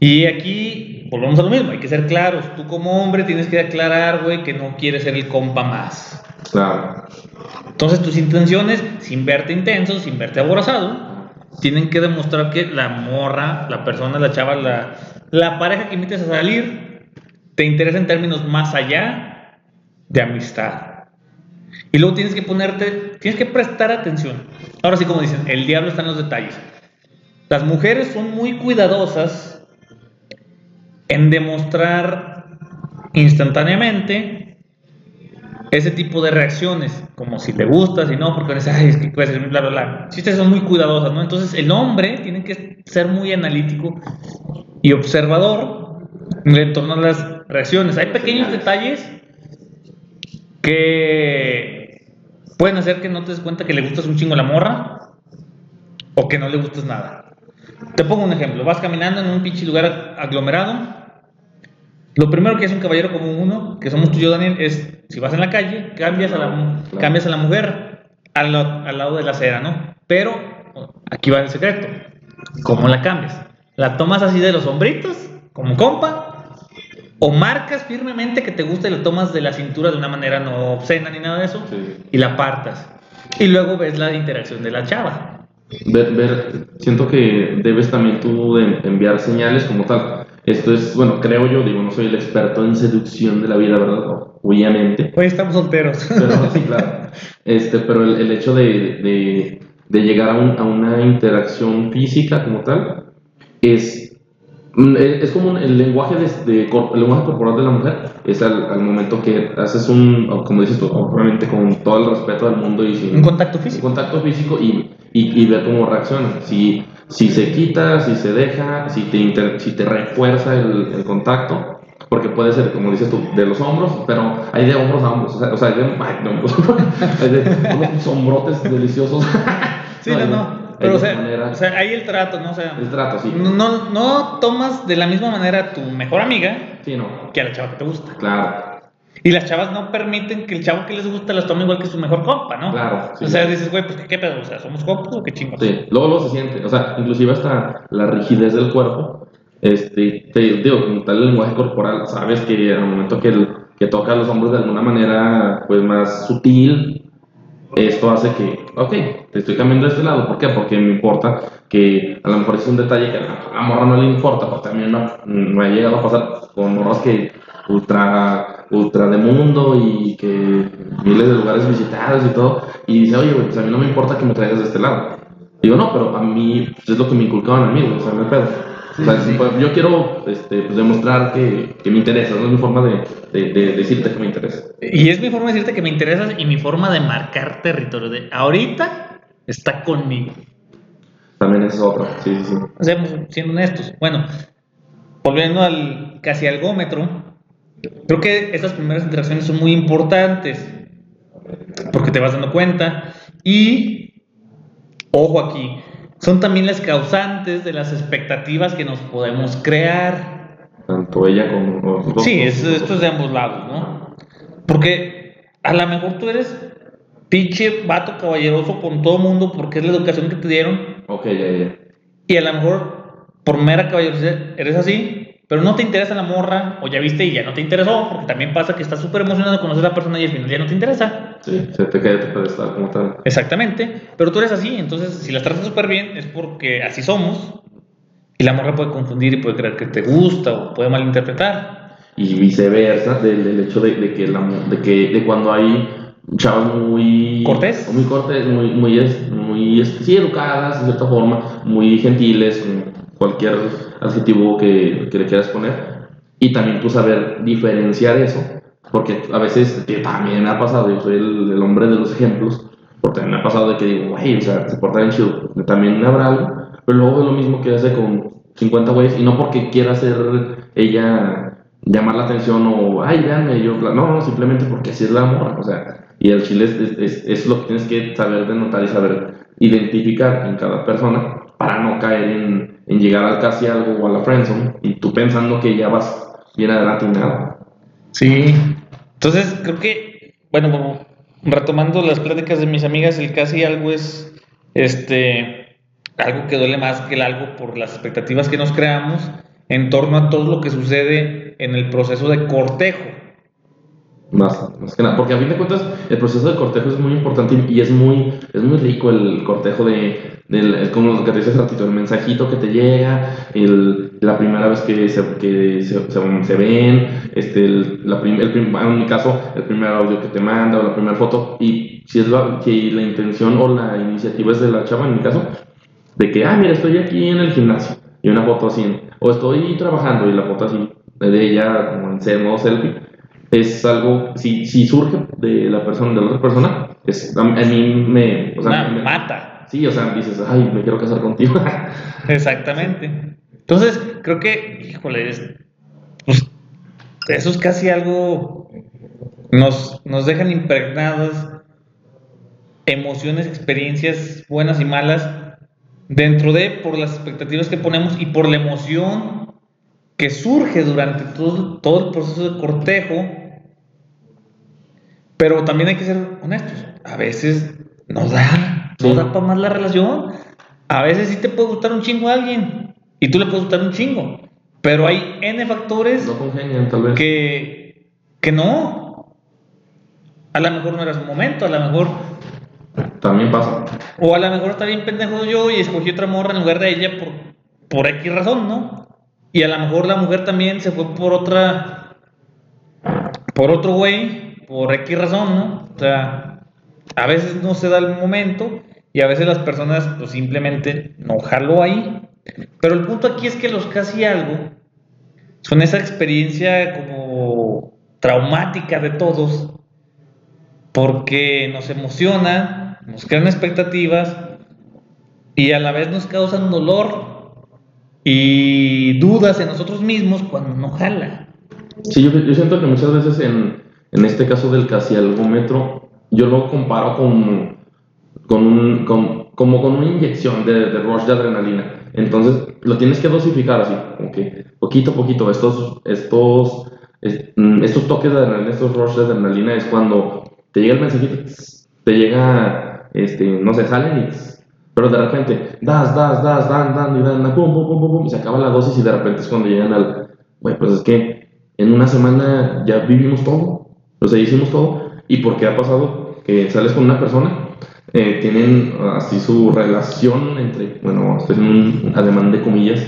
Y aquí volvemos a lo mismo, hay que ser claros. Tú como hombre tienes que aclarar, güey, que no quieres ser el compa más. Claro. Entonces tus intenciones, sin verte intenso, sin verte aborazado, tienen que demostrar que la morra, la persona, la chava, la, la pareja que invites a salir, te interesa en términos más allá de amistad. Y luego tienes que ponerte, tienes que prestar atención. Ahora sí, como dicen, el diablo está en los detalles. Las mujeres son muy cuidadosas en demostrar instantáneamente ese tipo de reacciones, como si le gusta, si no, porque dices, es que puede ser bla, bla, bla. Sí, ustedes son muy cuidadosas, ¿no? Entonces, el hombre tiene que ser muy analítico y observador en torno a las reacciones. Hay pequeños detalles que pueden hacer que no te des cuenta que le gustas un chingo la morra o que no le gustas nada. Te pongo un ejemplo, vas caminando en un pinche lugar aglomerado. Lo primero que hace un caballero como uno, que somos tú y yo, Daniel, es si vas en la calle, cambias a la, Claro. cambias a la mujer al lado de la acera, ¿no? Pero aquí va el secreto. ¿Cómo la cambias? ¿La tomas así de los hombritos, como compa? ¿O marcas firmemente que te gusta y la tomas de la cintura de una manera no obscena ni nada de eso? Sí. Y la apartas. Y luego ves la interacción de la chava. Ver, ver, siento que debes también tú de enviar señales como tal. Esto es, bueno, creo yo, digo, no soy el experto en seducción de la vida, ¿verdad? Obviamente. Hoy estamos solteros. Pero sí, claro. Este, pero el, el hecho de, de, de llegar a, un- a una interacción física como tal es, es es como un- el lenguaje, de, de el lenguaje corporal de la mujer. Es al, al momento que haces un, como dices tú, obviamente con todo el respeto del mundo y sin Un contacto un físico. contacto físico y, y, y ver cómo reacciona. Si, si se quita, si se deja, si te, inter- si te refuerza el, el contacto, porque puede ser, como dices tú, de los hombros, pero hay de hombros a hombros, o sea, o sea hay de, ay, hay de unos hombrotes deliciosos. Sí, no, no. Pero, o sea, manera- o sea, ahí el trato, ¿no? O sea, el trato, sí. no, no tomas de la misma manera a tu mejor amiga Sí, no. que a la chava que te gusta. Claro. Y las chavas no permiten que el chavo que les gusta las tome igual que su mejor compa, ¿no? Claro, sí. o sea, dices, güey, pues ¿qué, pedo, o sea, ¿somos compas o qué chingos? Sí, luego, luego se siente, o sea, inclusive hasta la rigidez del cuerpo, este, te digo, como tal el lenguaje corporal, sabes que al momento que, el- que toca a los hombros de alguna manera, pues más sutil, esto hace que, ok, te estoy cambiando de este lado, ¿por qué? Porque me importa que a lo mejor es un detalle que a la- morra no le importa, porque también me ha llegado a pasar con morras que ultra, ultra de mundo y que miles de lugares visitados y todo, y dice, oye, pues a mí no me importa que me traigas de este lado. Digo, no, pero a mí pues, es lo que me inculcaban a mí, o sea, hay pedo. O sea, Sí, sí. pues, yo quiero este, pues, demostrar que, que me interesa, no es mi forma de, de- de decirte que me interesa. Y es mi forma de decirte que me interesas y mi forma de marcar territorio. De ahorita está conmigo. También es otra, sí, sí, sí. O sea, siendo honestos. Bueno, volviendo al casi algómetro, creo que estas primeras interacciones son muy importantes porque te vas dando cuenta y, ojo aquí, son también las causantes de las expectativas que nos podemos crear. Tanto ella como los dos. Sí, es- esto es de ambos lados, ¿no? Porque a lo mejor tú eres pinche vato caballeroso con todo mundo porque es la educación que te dieron Ok, ya, ya. y a lo mejor por mera caballerosidad eres así, pero no te interesa la morra o ya viste y ya no te interesó, porque también pasa que estás súper emocionado de conocer a la persona y al final ya no te interesa. Sí, se te cae tu pedestal como tal. Exactamente, pero tú eres así, entonces si las tratas súper bien es porque así somos y la morra puede confundir y puede creer que te gusta o puede malinterpretar. Y viceversa, del, del hecho de, de que la, de que de cuando hay chavas muy ¿Cortés? muy cortés, muy muy muy es- sí, educadas de cierta forma, muy gentiles, cualquier adjetivo que, que le quieras poner, y también tú saber diferenciar eso, porque a veces también me ha pasado, yo soy el, el hombre de los ejemplos, porque me ha pasado de que digo, güey, o sea, se porta bien chido, también habrá algo, pero luego es lo mismo que hace con 50 güeyes, y no porque quiera ser ella llamar la atención o, ay, véanme, yo, no, no, simplemente porque así es la morra, o sea, y el chile es, es, es- es lo que tienes que saber denotar y saber identificar en cada persona para no caer en, en llegar al casi algo o a la friendzone y tú pensando que ya vas bien adelante y nada. Sí. Entonces, creo que, bueno, como retomando las pláticas de mis amigas, el casi algo es este algo que duele más que el algo por las expectativas que nos creamos en torno a todo lo que sucede en el proceso de cortejo. Más, más que nada, porque a fin de cuentas el proceso de cortejo es muy importante y es muy, es muy rico el cortejo de, del, como lo que te dices hace ratito, el mensajito que te llega, el, la primera vez que se, que se, se- se ven, este, el, la prim- el en mi caso, el primer audio que te manda o la primera foto, y si, es la, si la intención o la iniciativa es de la chava, en mi caso, de que, ah, mira, estoy aquí en el gimnasio, y una foto así, o estoy trabajando y la foto así, de ella como en modo selfie, es algo, si, si surge de la persona, de la otra persona, es, a, a mí me, o sea, Una me- mata. Sí, o sea, dices, ay, me quiero casar contigo, Exactamente. Entonces, creo que, híjole, es- pues, eso es casi algo, nos, nos dejan impregnadas emociones, experiencias buenas y malas dentro de, por las expectativas que ponemos y por la emoción que surge durante todo, todo el proceso de cortejo. Pero también hay que ser honestos. A veces no da, no da para más la relación. A veces sí te puede gustar un chingo a alguien y tú le puedes gustar un chingo. Pero hay N factores no congenian tal vez. que, que no. A lo mejor no era su momento, a lo mejor. También pasa. O a lo mejor está bien pendejo yo y escogí otra morra en lugar de ella por, por X razón, ¿no? Y a lo mejor la mujer también se fue por otra. Por otro güey, por X razón, ¿no? O sea, a veces no se da el momento y a veces las personas pues simplemente no jaló ahí. Pero el punto aquí es que los casi algo son esa experiencia como traumática de todos porque nos emociona, nos crean expectativas y a la vez nos causan dolor y dudas en nosotros mismos cuando no jala. Sí, yo, yo siento que muchas veces en, en este caso del casi algómetro, yo lo comparo con, con, un, con, como con una inyección de, de rush de adrenalina. Entonces lo tienes que dosificar así, como que poquito a poquito. Estos, estos, es- mm, estos toques de adrenalina, estos rush de adrenalina es cuando te llega el mensajito, te llega, este, no sé, salen y pero de repente, das, das, das, dan, dan, y dan, pum, pum, pum, pum, y se acaba la dosis y de repente es cuando llegan al, bueno, pues es que en una semana ya vivimos todo, o sea, hicimos todo, y porque ha pasado que sales con una persona, eh, tienen así su relación entre, bueno, estoy en un ademán de comillas,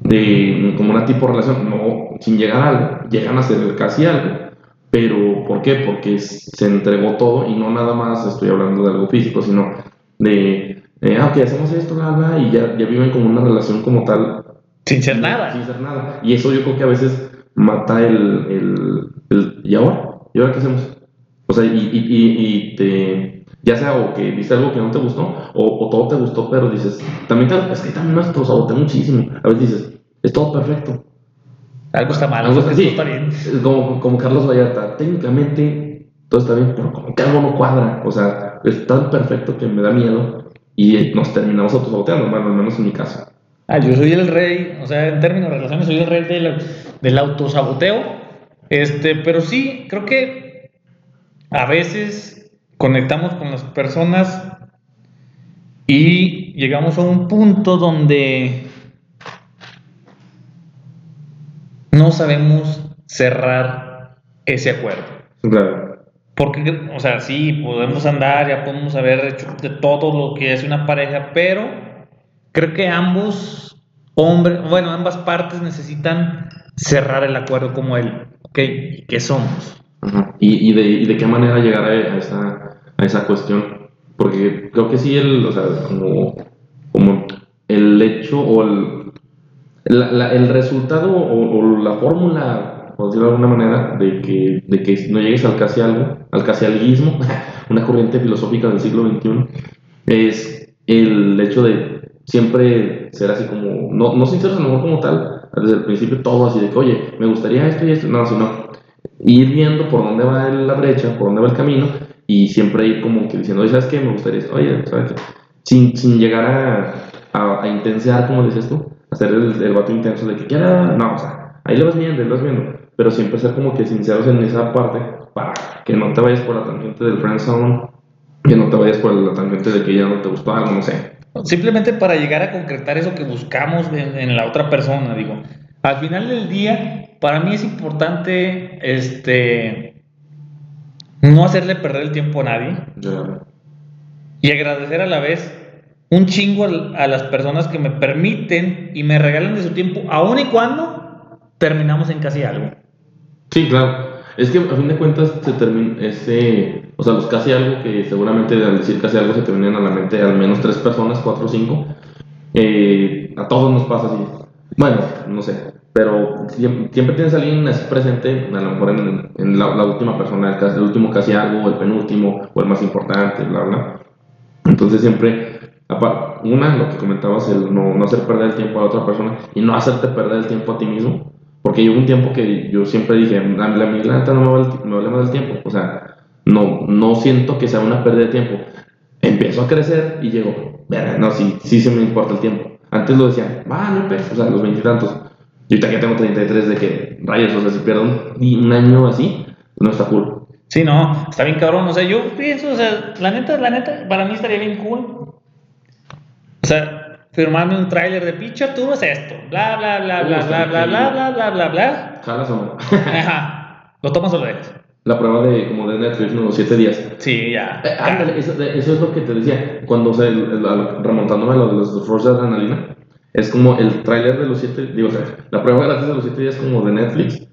de como una tipo de relación, no sin llegar a algo, llegan a ser casi algo. Pero, ¿por qué? Porque se entregó todo y no nada más estoy hablando de algo físico, sino de, eh, ah, ok, hacemos esto, bla, bla, y ya, ya viven como una relación como tal. Sin ser nada. Sin ser nada. Y eso yo creo que a veces mata el, el, el ¿y ahora? ¿Y ahora qué hacemos? O sea, y, y, y, y te, ya sea o que viste algo que no te gustó, o, o todo te gustó, pero dices, también te, es que también me autosaboteé muchísimo. A veces dices, es todo perfecto. Algo está mal, Algo está bien. Como, como Carlos Vallarta, técnicamente todo está bien, pero como que algo no cuadra. O sea, es tan perfecto que me da miedo y nos terminamos autosaboteando, bueno, al menos en mi caso. Ah, yo soy el rey, o sea, en términos de relaciones, soy el rey del, del autosaboteo. Este, pero sí, creo que a veces conectamos con las personas y llegamos a un punto donde no sabemos cerrar ese acuerdo. Claro. Porque, o sea, sí, podemos andar, ya podemos haber hecho de todo lo que es una pareja, pero creo que ambos hombres, bueno, ambas partes necesitan cerrar el acuerdo como él, ¿ok? ¿Y qué somos? Ajá. ¿Y, y, de, ¿Y de qué manera llegar a, a esa, a esa cuestión? Porque creo que sí, el, o sea, como, el hecho o el, la- el resultado o, la fórmula, por decirlo de alguna manera, de que, de que no llegues al casi algo, al casi alguismo, una corriente filosófica del siglo XXI, es el hecho de siempre ser así como, no, no sinceros a lo como tal, desde el principio todo así de que, oye, me gustaría esto y esto, no, sino ir viendo por dónde va la brecha, por dónde va el camino y siempre ir como que diciendo, ¿sabes qué? Me gustaría oye, ¿sabes qué? Sin, sin llegar a, a, a intensear, como dices tú, hacer el, el vato intenso de que quiera, no, o sea, ahí lo vas viendo, ahí lo vas viendo, pero siempre ser como que sinceros en esa parte para que no te vayas por la tangente del friend zone, que no te vayas por la tangente de que ya no te gustó algo, no sé. Simplemente para llegar a concretar eso que buscamos en, en la otra persona, digo. Al final del día, para mí es importante, este, no hacerle perder el tiempo a nadie. Ya. y agradecer a la vez un chingo a las personas que me permiten y me regalan de su tiempo, aun y cuando terminamos en casi algo. Sí, claro. Es que a fin de cuentas se termina ese, o sea, los casi algo que seguramente al decir casi algo se te vienen a la mente al menos tres personas, cuatro o cinco. Eh, a todos nos pasa así. Bueno, no sé, pero siempre, siempre tienes a alguien así presente, a lo mejor en, en la, la última persona, el, el último casi algo, el penúltimo o el más importante, bla, bla. Entonces siempre, una, lo que comentabas, el no, no hacer perder el tiempo a la otra persona y no hacerte perder el tiempo a ti mismo. Porque llegó un tiempo que yo siempre dije, la, la, la no me vale, me vale más el tiempo. O sea, no, no siento que sea una pérdida de tiempo. Empiezo a crecer y llego, no, sí, sí se me importa el tiempo. Antes lo decían, va, no peso, o sea, los veintitantos. Y ahorita que tengo 33 de que, rayos, o sea, si pierdo un, un año así, no está cool. Sí, no, está bien cabrón. O sea, yo pienso, o sea, la neta, la neta, para mí estaría bien cool. O sea, firmarme un tráiler de picha, tú ves esto, bla, bla, bla, bla, bla, bla, bla, bla, bla, bla, bla. ¿Jalas o no? Ajá. ¿Lo tomas o lo dejas? La prueba de, como de Netflix, unos 7 días. Sí, ya. Eh, ándale, eso, eso es lo que te decía. Cuando, o sea, el- el- al- remontándome a lo de los rush de adrenalina, es como el tráiler de los 7, digo, o sea, la prueba gratis de los 7 días como de Netflix,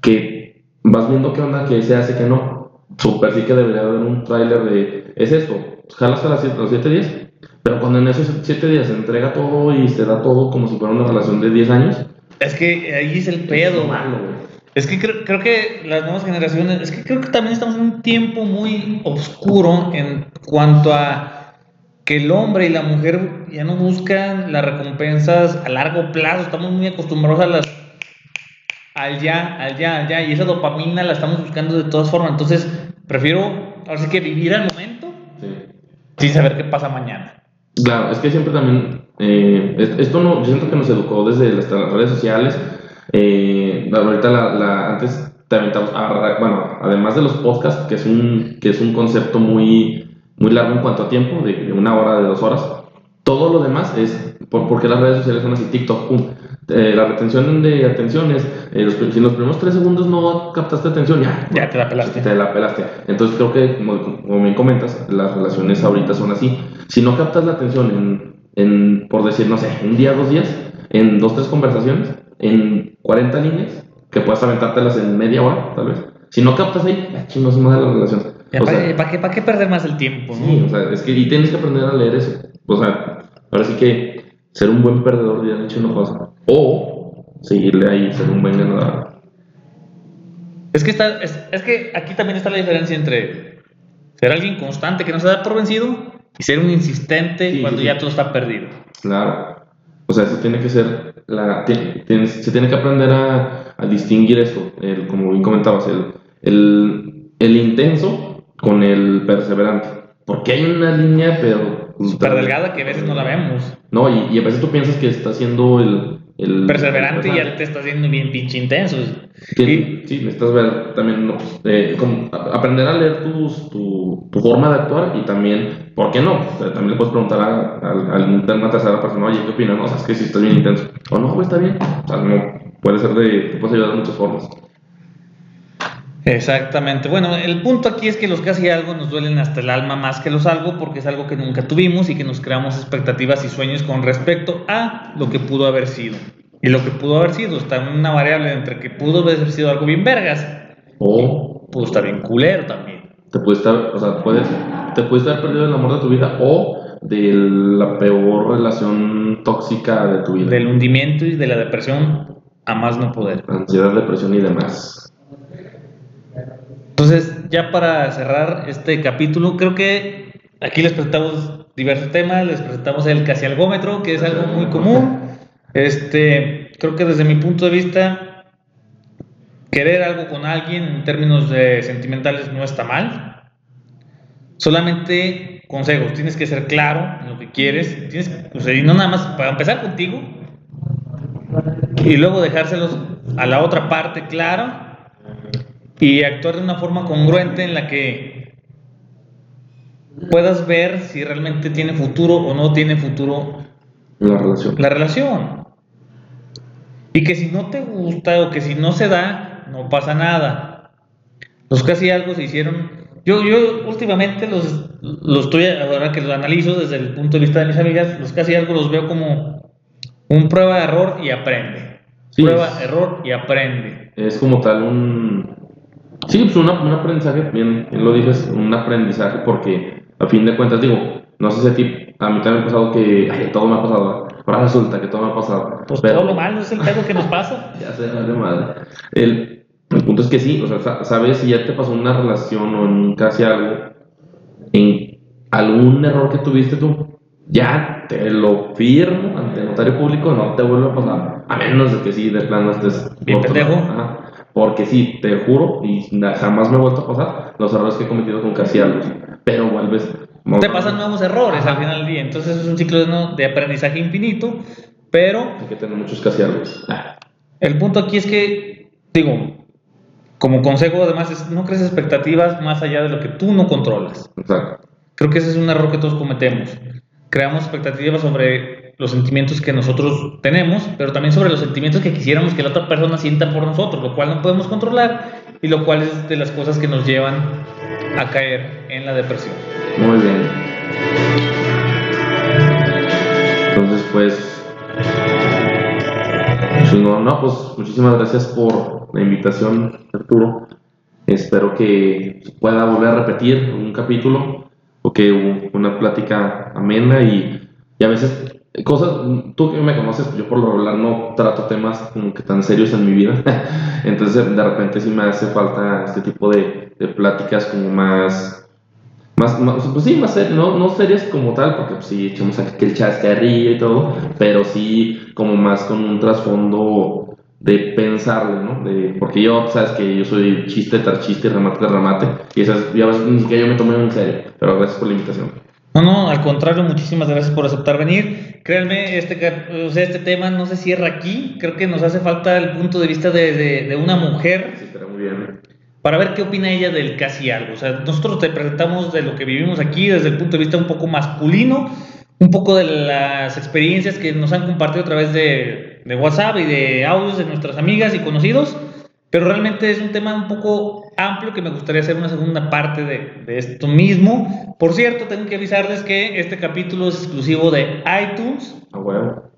que vas viendo qué onda, que se hace, que no. Super sí que debería haber un tráiler de, es esto, jalas a las siete- los 7 días, pero cuando en esos 7 días se entrega todo y se da todo como si fuera una relación de 10 años, Es que ahí es el pedo, es malo, güey. Es que creo, creo que las nuevas generaciones, es que creo que también estamos en un tiempo muy oscuro en cuanto a que el hombre y la mujer ya no buscan las recompensas a largo plazo, estamos muy acostumbrados a las al ya, al ya, al ya, y esa dopamina la estamos buscando de todas formas, entonces prefiero ahora sí que vivir al momento Sí. sin saber qué pasa mañana. Claro, es que siempre también, eh, es- esto no, yo siento que nos educó desde las, las redes sociales. eh, ahorita la, la- antes te aventamos, ah, bueno, además de los podcasts, que es un, que es un concepto muy, muy largo en cuanto a tiempo, de, de una hora, de dos horas, todo lo demás es, por, porque las redes sociales son así, TikTok, pum. Eh, la retención de atención es, eh, los, si en los primeros tres segundos no captaste atención, ya, Ya te la pelaste. te la pelaste. Entonces creo que, como, como bien comentas, las relaciones ahorita son así. Si no captas la atención en, en, por decir, no sé, un día, dos días, en dos, tres conversaciones, en 40 líneas, que puedes aventártelas en media hora, tal vez. Si no captas ahí, chingos más de la relación. O sea, ¿Para qué, qué perder más el tiempo? no? sí, o sea, es que y tienes que aprender a leer eso. O sea, ahora sí que ser un buen perdedor ya han dicho una cosa. O seguirle ahí, ser un buen ganador. Es que, está, es, es que aquí también está la diferencia entre ser alguien constante que no se da por vencido y ser un insistente Sí, cuando sí, ya sí. todo está perdido. Claro. O sea, eso tiene que ser, la, ti- tienes- se tiene que aprender a, a distinguir eso, el, como bien comentabas, el, el, el intenso con el perseverante. Porque hay una línea, pero... Súper delgada que a veces no la vemos. No, y, y a veces tú piensas que está haciendo el... el Perseverante y ya te está haciendo bien pinche intenso. Y- sí, necesitas ver también, no, pues, eh, como aprender a leer tus, tu, tu forma de actuar y también, ¿por qué no? O sea, también le puedes preguntar a, a, a una tercera persona, oye, ¿qué opinas? No, o sea, es que si estás bien intenso. O no, güey, está bien. O sea, no, puede ser de, te puedes ayudar de muchas formas. Exactamente. Bueno, el punto aquí es que los casi algo nos duelen hasta el alma más que los algo porque es algo que nunca tuvimos y que nos creamos expectativas y sueños con respecto a lo que pudo haber sido. Y lo que pudo haber sido está en una variable entre que pudo haber sido algo bien vergas O pudo estar bien culero también. te puede estar, o sea, puedes, te puedes estar perdido el amor de tu vida o de la peor relación tóxica de tu vida. Del hundimiento y de la depresión a más no poder. Ansiedad, depresión y demás. Entonces, ya para cerrar este capítulo, creo que aquí les presentamos diversos temas, les presentamos el casi algómetro, que es algo muy común. Este, creo que desde mi punto de vista, querer algo con alguien en términos de sentimentales no está mal. Solamente consejos, tienes que ser claro en lo que quieres, tienes, sea, y no nada más para empezar contigo y luego dejárselos a la otra parte claro y actuar de una forma congruente en la que puedas ver si realmente tiene futuro o no tiene futuro La relación. la relación. Y que si no te gusta o que si no se da, no pasa nada. Los casi algo se hicieron. Yo, yo últimamente los, los estoy, ahora que los analizo desde el punto de vista de mis amigas, los casi algo los veo como un prueba de error y aprende. Sí, prueba, es- error y aprende. es como tal un sí pues una- un aprendizaje bien, bien lo dices un aprendizaje porque a fin de cuentas digo no sé si a ti a mí también me ha pasado que ay, todo me ha pasado ahora resulta que todo me ha pasado Pues Pero- todo lo malo es el pedo que nos pasa. ya sé vale madre el, el punto es que sí o sea sa- sabes si ya te pasó una relación o en casi algo en algún error que tuviste tú ya te lo firmo ante notario público no te vuelve a pasar a menos de que sí de plano estés Bien pendejo. Ajá. Porque sí, te juro, y jamás me he vuelto a pasar los errores que he cometido con casi algo. Pero vuelves. Te pasan nuevos errores al final del día. Entonces es un ciclo de, no- de aprendizaje infinito. Pero Hay que tener muchos casi algo. el punto aquí es que, digo, como consejo además es no crees expectativas más allá de lo que tú no controlas. Exacto. Creo que ese es un error que todos cometemos. Creamos expectativas sobre los sentimientos que nosotros tenemos, pero también sobre los sentimientos que quisiéramos que la otra persona sienta por nosotros, lo cual no podemos controlar y lo cual es de las cosas que nos llevan a caer en la depresión. Muy bien. Entonces, pues. chingón. No, pues muchísimas gracias por la invitación, Arturo. Espero que pueda volver a repetir un capítulo o que hubo una plática amena y, a veces cosas, tú que me conoces, yo por lo regular no trato temas como que tan serios en mi vida, entonces de repente sí me hace falta este tipo de, de pláticas como más más, más- pues sí, más ser- no, no serias como tal, porque pues, sí echamos aquí el chascarrillo y todo, pero sí como más con un trasfondo de pensarle, ¿no? De, porque yo, sabes que yo soy chiste tras chiste, remate tras remate, y esas, y a veces ni siquiera yo me tomo en serio, pero gracias por la invitación. No, no, al contrario, muchísimas gracias por aceptar venir. Créanme, este, o sea, este tema no se cierra aquí. Creo que nos hace falta el punto de vista de, de- de una mujer Sí, estaría muy bien. para ver qué opina ella del casi algo. O sea, nosotros te presentamos de lo que vivimos aquí desde el punto de vista un poco masculino, un poco de las experiencias que nos han compartido a través de, de WhatsApp y de audios de nuestras amigas y conocidos, pero realmente es un tema un poco amplio que me gustaría hacer una segunda parte de, de esto mismo. Por cierto, tengo que avisarles que este capítulo es exclusivo de iTunes. A huevo.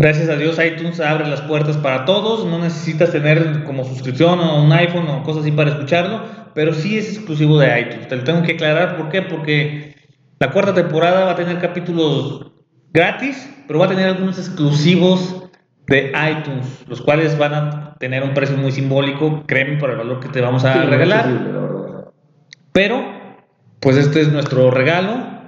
Gracias a Dios iTunes abre las puertas para todos, no necesitas tener como suscripción o un iPhone o cosas así para escucharlo, pero sí es exclusivo de iTunes. Te lo tengo que aclarar, ¿por qué? Porque la cuarta temporada va a tener capítulos gratis, pero va a tener algunos exclusivos de iTunes, los cuales van a tener un precio muy simbólico, créeme, por el valor que te vamos a Sí, regalar. Pero, pues este es nuestro regalo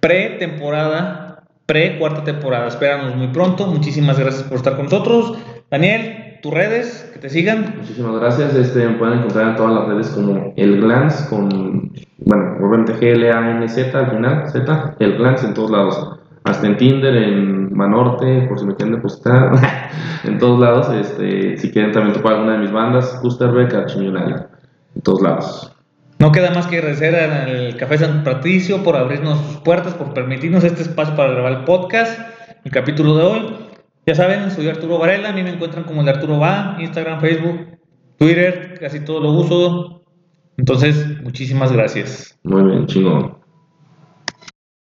pre-temporada, pre-cuarta temporada. Espéranos muy pronto. Muchísimas gracias por estar con nosotros. Daniel, tus redes, que te sigan. Muchísimas gracias. Este, me pueden encontrar en todas las redes como El Glance con, bueno, obviamente G-L-A-N-Z al final, Z, El Glance en todos lados. Hasta en Tinder, en Manorte, por si me quieren depositar, en todos lados. Este, si quieren también topar alguna de mis bandas, Kusterbeck, Archimillonario, en todos lados. No queda más que agradecer al Café San Patricio por abrirnos sus puertas, por permitirnos este espacio para grabar el podcast, el capítulo de hoy. Ya saben, soy Arturo Varela, a mí me encuentran como el de Arturo Va, Instagram, Facebook, Twitter, casi todo lo uso. Entonces, muchísimas gracias. Muy bien, chingón.